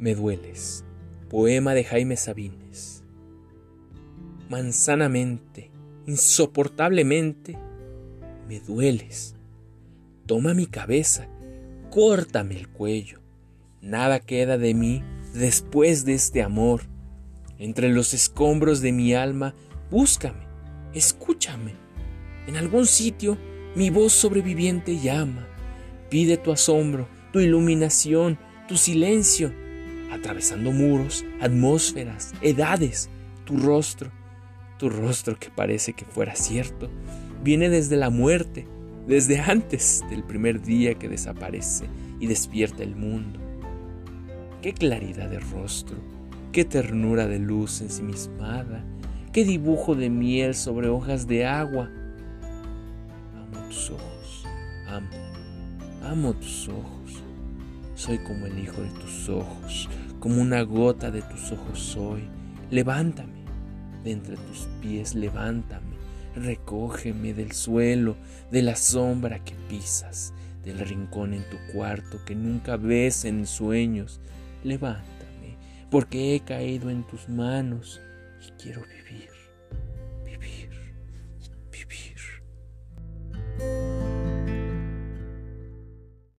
Me dueles. Poema de Jaime Sabines. Manzanamente, insoportablemente, me dueles. Toma mi cabeza, córtame el cuello. Nada queda de mí después de este amor. Entre los escombros de mi alma, búscame, escúchame. En algún sitio mi voz sobreviviente llama. Pide tu asombro, tu iluminación, tu silencio atravesando muros, atmósferas, edades, tu rostro, tu rostro que parece que fuera cierto, viene desde la muerte, desde antes del primer día que desaparece y despierta el mundo. Qué claridad de rostro, qué ternura de luz ensimismada, qué dibujo de miel sobre hojas de agua. Amo tus ojos, amo, amo tus ojos. Soy como el hijo de tus ojos, como una gota de tus ojos soy. Levántame, de entre tus pies levántame, recógeme del suelo, de la sombra que pisas, del rincón en tu cuarto que nunca ves en sueños. Levántame, porque he caído en tus manos y quiero vivir, vivir, vivir.